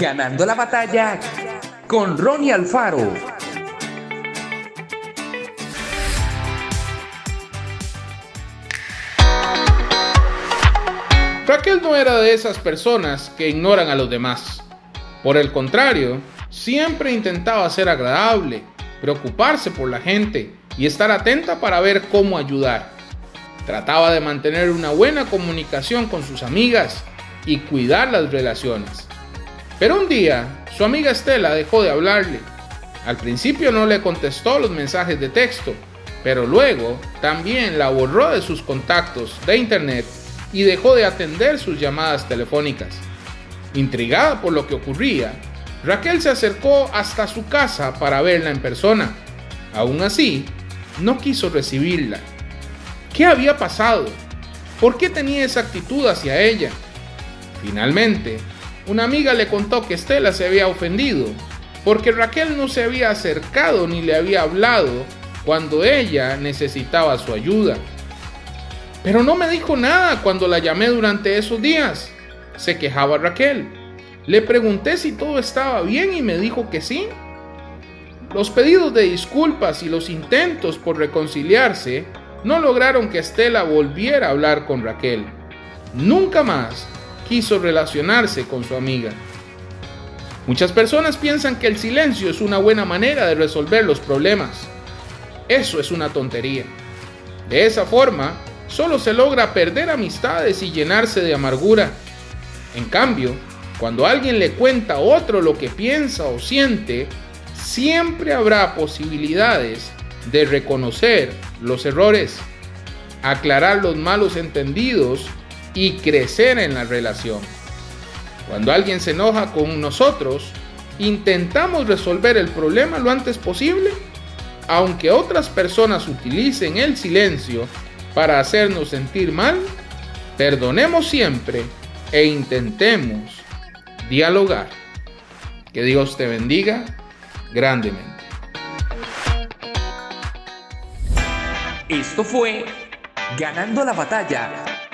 Ganando la batalla con Ronnie Alfaro. Raquel no era de esas personas que ignoran a los demás. Por el contrario, siempre intentaba ser agradable, preocuparse por la gente y estar atenta para ver cómo ayudar. Trataba de mantener una buena comunicación con sus amigas y cuidar las relaciones. Pero un día, su amiga Estela dejó de hablarle. Al principio no le contestó los mensajes de texto, pero luego también la borró de sus contactos de internet y dejó de atender sus llamadas telefónicas. Intrigada por lo que ocurría, Raquel se acercó hasta su casa para verla en persona. Aún así, no quiso recibirla. ¿Qué había pasado? ¿Por qué tenía esa actitud hacia ella? Finalmente, una amiga le contó que Estela se había ofendido porque Raquel no se había acercado ni le había hablado cuando ella necesitaba su ayuda. Pero no me dijo nada cuando la llamé durante esos días, se quejaba Raquel. Le pregunté si todo estaba bien y me dijo que sí. Los pedidos de disculpas y los intentos por reconciliarse no lograron que Estela volviera a hablar con Raquel. Nunca más quiso relacionarse con su amiga. Muchas personas piensan que el silencio es una buena manera de resolver los problemas. Eso es una tontería. De esa forma, solo se logra perder amistades y llenarse de amargura. En cambio, cuando alguien le cuenta a otro lo que piensa o siente, siempre habrá posibilidades de reconocer los errores, aclarar los malos entendidos y crecer en la relación. Cuando alguien se enoja con nosotros, intentamos resolver el problema lo antes posible, aunque otras personas utilicen el silencio para hacernos sentir mal, perdonemos siempre e intentemos dialogar. Que Dios te bendiga grandemente. Esto fue Ganando la batalla